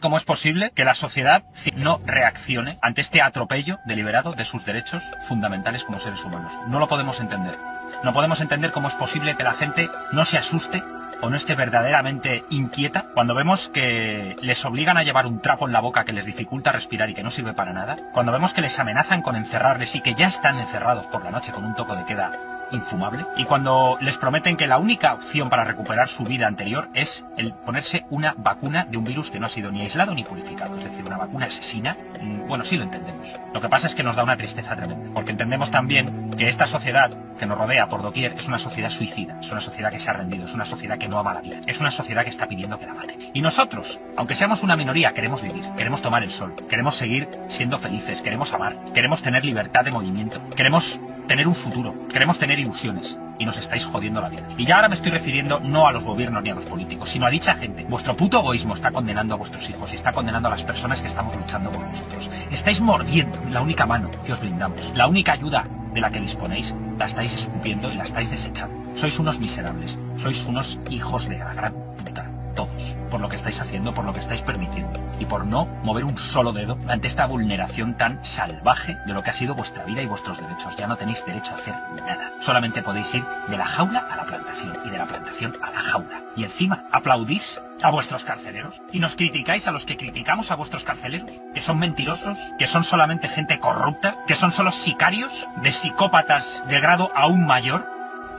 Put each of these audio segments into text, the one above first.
¿Cómo es posible que la sociedad no reaccione ante este atropello deliberado de sus derechos fundamentales como seres humanos? No lo podemos entender. No podemos entender cómo es posible que la gente no se asuste o no esté verdaderamente inquieta cuando vemos que les obligan a llevar un trapo en la boca que les dificulta respirar y que no sirve para nada, cuando vemos que les amenazan con encerrarles y que ya están encerrados por la noche con un toco de queda infumable. Y cuando les prometen que la única opción para recuperar su vida anterior es el ponerse una vacuna de un virus que no ha sido ni aislado ni purificado, es decir, una vacuna asesina, mm, bueno, sí lo entendemos. Lo que pasa es que nos da una tristeza tremenda, porque entendemos también que esta sociedad que nos rodea por doquier es una sociedad suicida, es una sociedad que se ha rendido, es una sociedad que no ama la vida, es una sociedad que está pidiendo que la mate. Y nosotros, aunque seamos una minoría, queremos vivir, queremos tomar el sol, queremos seguir siendo felices, queremos amar, queremos tener libertad de movimiento, queremos tener un futuro, queremos tener ilusiones y nos estáis jodiendo la vida. Y ya ahora me estoy refiriendo no a los gobiernos ni a los políticos, sino a dicha gente. Vuestro puto egoísmo está condenando a vuestros hijos y está condenando a las personas que estamos luchando por vosotros. Estáis mordiendo la única mano que os brindamos, la única ayuda de la que disponéis, la estáis escupiendo y la estáis desechando. Sois unos miserables, sois unos hijos de la gran puta todos, por lo que estáis haciendo, por lo que estáis permitiendo, y por no mover un solo dedo ante esta vulneración tan salvaje de lo que ha sido vuestra vida y vuestros derechos. Ya no tenéis derecho a hacer nada. Solamente podéis ir de la jaula a la plantación y de la plantación a la jaula. Y encima, aplaudís a vuestros carceleros y nos criticáis a los que criticamos a vuestros carceleros, que son mentirosos, que son solamente gente corrupta, que son solo sicarios de psicópatas de grado aún mayor.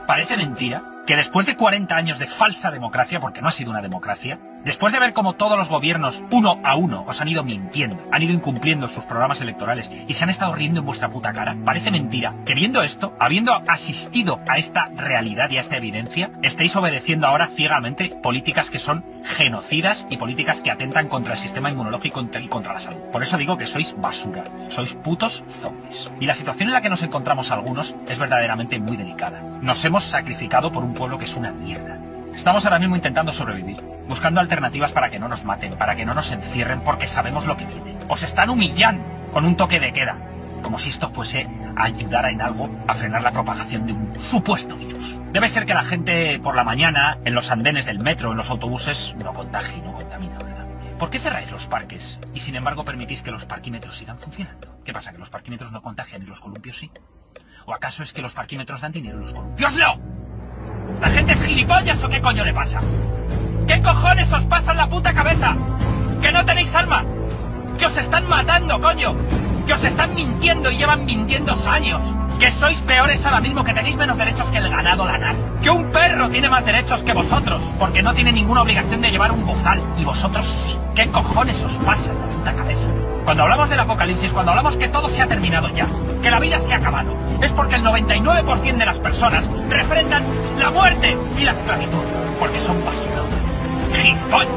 Parece mentira que después de 40 años de falsa democracia, porque no ha sido una democracia, después de ver cómo todos los gobiernos, uno a uno, os han ido mintiendo, han ido incumpliendo sus programas electorales y se han estado riendo en vuestra puta cara, parece mentira que viendo esto, habiendo asistido a esta realidad y a esta evidencia, estéis obedeciendo ahora ciegamente políticas que son genocidas y políticas que atentan contra el sistema inmunológico y contra la salud. Por eso digo que sois basura, sois putos zombies. Y la situación en la que nos encontramos algunos es verdaderamente muy delicada. Nos hemos sacrificado por un pueblo que es una mierda. Estamos ahora mismo intentando sobrevivir, buscando alternativas para que no nos maten, para que no nos encierren, porque sabemos lo que viene. Os están humillando con un toque de queda, como si esto fuese a ayudar en algo a frenar la propagación de un supuesto virus. Debe ser que la gente por la mañana, en los andenes del metro, en los autobuses, no contagie y no contamina, ¿verdad? ¿Por qué cerráis los parques y sin embargo permitís que los parquímetros sigan funcionando? ¿Qué pasa, que los parquímetros no contagian y los columpios sí? ¿O acaso es que los parquímetros dan dinero y los columpios no? ¿La gente es gilipollas o qué coño le pasa? ¿Qué cojones os pasa en la puta cabeza? ¿Que no tenéis alma? ¿Que os están matando, coño? ¿Que os están mintiendo y llevan mintiendo años? ¿Que sois peores ahora mismo, que tenéis menos derechos que el ganado lanar? ¿Que un perro tiene más derechos que vosotros? Porque no tiene ninguna obligación de llevar un bozal, y vosotros sí. ¿Qué cojones os pasa en la puta cabeza? Cuando hablamos del apocalipsis, cuando hablamos que todo se ha terminado ya, que la vida se ha acabado, es porque el 99% de las personas refrendan la muerte y la esclavitud, porque son basura. ¡Gilipollas!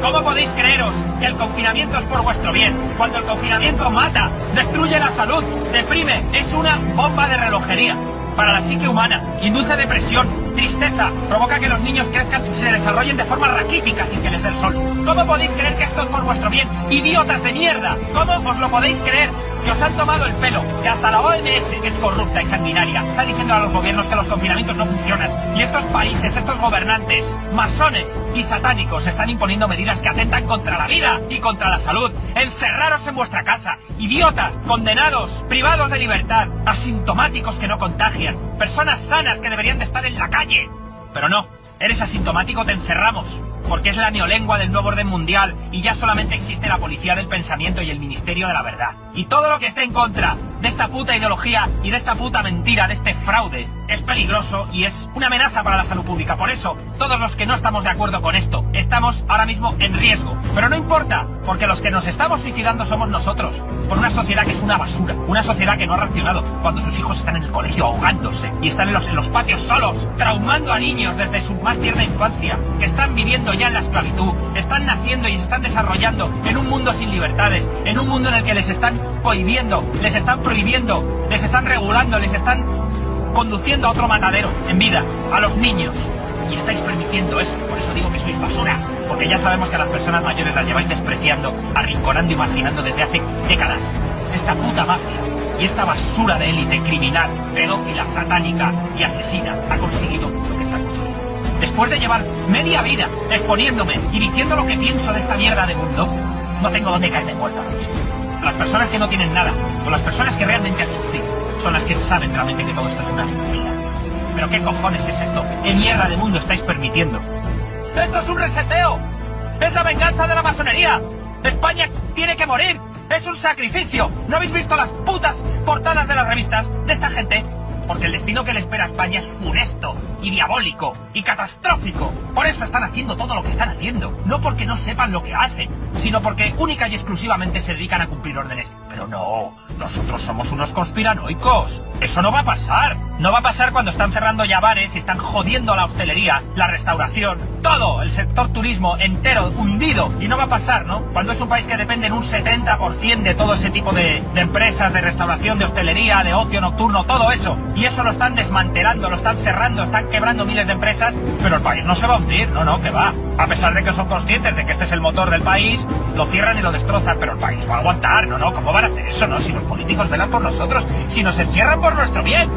¿Cómo podéis creeros que el confinamiento es por vuestro bien? Cuando el confinamiento mata, destruye la salud, deprime, es una bomba de relojería para la psique humana, induce depresión, tristeza, provoca que los niños crezcan y se desarrollen de forma raquítica sin que les dé el sol. ¿Cómo podéis creer que esto es por vuestro bien? ¡Idiotas de mierda! ¿Cómo os lo podéis creer? Que os han tomado el pelo, que hasta la OMS, es corrupta y sanguinaria, está diciendo a los gobiernos que los confinamientos no funcionan. Y estos países, estos gobernantes, masones y satánicos están imponiendo medidas que atentan contra la vida y contra la salud. Encerraros en vuestra casa. Idiotas, condenados, privados de libertad, asintomáticos que no contagian, personas sanas que deberían de estar en la calle. Pero no, eres asintomático, te encerramos. Porque es la neolengua del nuevo orden mundial y ya solamente existe la policía del pensamiento y el ministerio de la verdad. Y todo lo que esté en contra de esta puta ideología y de esta puta mentira, de este fraude, es peligroso y es una amenaza para la salud pública. Por eso, todos los que no estamos de acuerdo con esto, estamos ahora mismo en riesgo. Pero no importa, porque los que nos estamos suicidando somos nosotros. Por una sociedad que es una basura. Una sociedad que no ha reaccionado cuando sus hijos están en el colegio ahogándose y están en los, en los patios solos, traumando a niños desde su más tierna infancia, que están viviendo ya en la esclavitud, están naciendo y se están desarrollando en un mundo sin libertades, en un mundo en el que les están prohibiendo, les están prohibiendo, les están regulando, les están conduciendo a otro matadero en vida, a los niños. Y estáis permitiendo eso, por eso digo que sois basura. Porque ya sabemos que a las personas mayores las lleváis despreciando, arrinconando y marginando desde hace décadas. Esta puta mafia y esta basura de élite criminal, pedófila, satánica y asesina ha conseguido lo que está Después de llevar media vida exponiéndome y diciendo lo que pienso de esta mierda de mundo, no tengo dónde caerme muerto. Las personas que no tienen nada, o las personas que realmente han sufrido, son las que saben realmente que todo esto es una mentira. Pero ¿qué cojones es esto? ¿Qué mierda de mundo estáis permitiendo? ¡Esto es un reseteo! ¡Es la venganza de la masonería! ¡España tiene que morir! ¡Es un sacrificio! ¿No habéis visto las putas portadas de las revistas de esta gente? Porque el destino que le espera a España es funesto y diabólico y catastrófico. Por eso están haciendo todo lo que están haciendo. No porque no sepan lo que hacen, sino porque única y exclusivamente se dedican a cumplir órdenes. Pero no, nosotros somos unos conspiranoicos. Eso no va a pasar. No va a pasar cuando están cerrando ya bares y están jodiendo la hostelería, la restauración, todo el sector turismo entero hundido. Y no va a pasar, ¿no? Cuando es un país que depende en un 70% de todo ese tipo de, de empresas, de restauración, de hostelería, de ocio nocturno, todo eso. Y eso lo están desmantelando, lo están cerrando, están quebrando miles de empresas, pero el país no se va a hundir, no, no, que va. A pesar de que son conscientes de que este es el motor del país, lo cierran y lo destrozan, pero el país va a aguantar, no, no, ¿cómo van a hacer eso, no? Si los políticos velan por nosotros, si nos encierran por nuestro bien.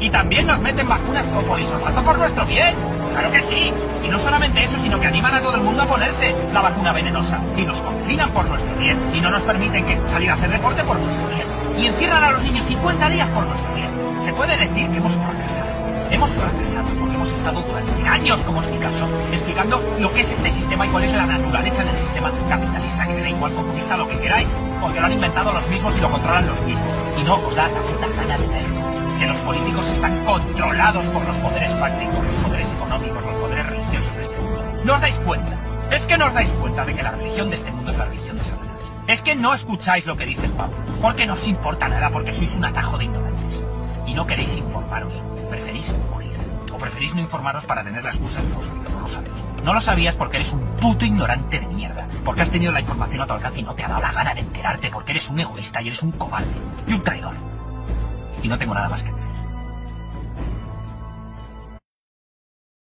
Y también nos meten vacunas como polisorbato por nuestro bien. Claro que sí. Y no solamente eso, sino que animan a todo el mundo a ponerse la vacuna venenosa. Y nos confinan por nuestro bien. Y no nos permiten que salir a hacer deporte por nuestro bien. Y encierran a los niños 50 días por nuestro bien. Se puede decir que hemos fracasado. Hemos fracasado porque hemos estado durante años, como es mi caso, explicando lo que es este sistema y cuál es la naturaleza del sistema capitalista, que me da igual conquista lo que queráis, porque lo han inventado los mismos y lo controlan los mismos. Y no os da la puta gana de verlo. Que los políticos están controlados por los poderes fácticos, los poderes económicos, los poderes religiosos de este mundo. ¿No os dais cuenta? Es que no os dais cuenta de que la religión de este mundo es la religión de Satanás. Es que no escucháis lo que dice el Papa, porque no os importa nada, porque sois un atajo de ignorantes. Y no queréis informaros, preferís morir. O preferís no informaros para tener la excusa de saberlo, no lo sabéis. No lo sabías porque eres un puto ignorante de mierda. Porque has tenido la información a tu alcance y no te ha dado la gana de enterarte porque eres un egoísta y eres un cobarde y un traidor. Y no tengo nada más que decir.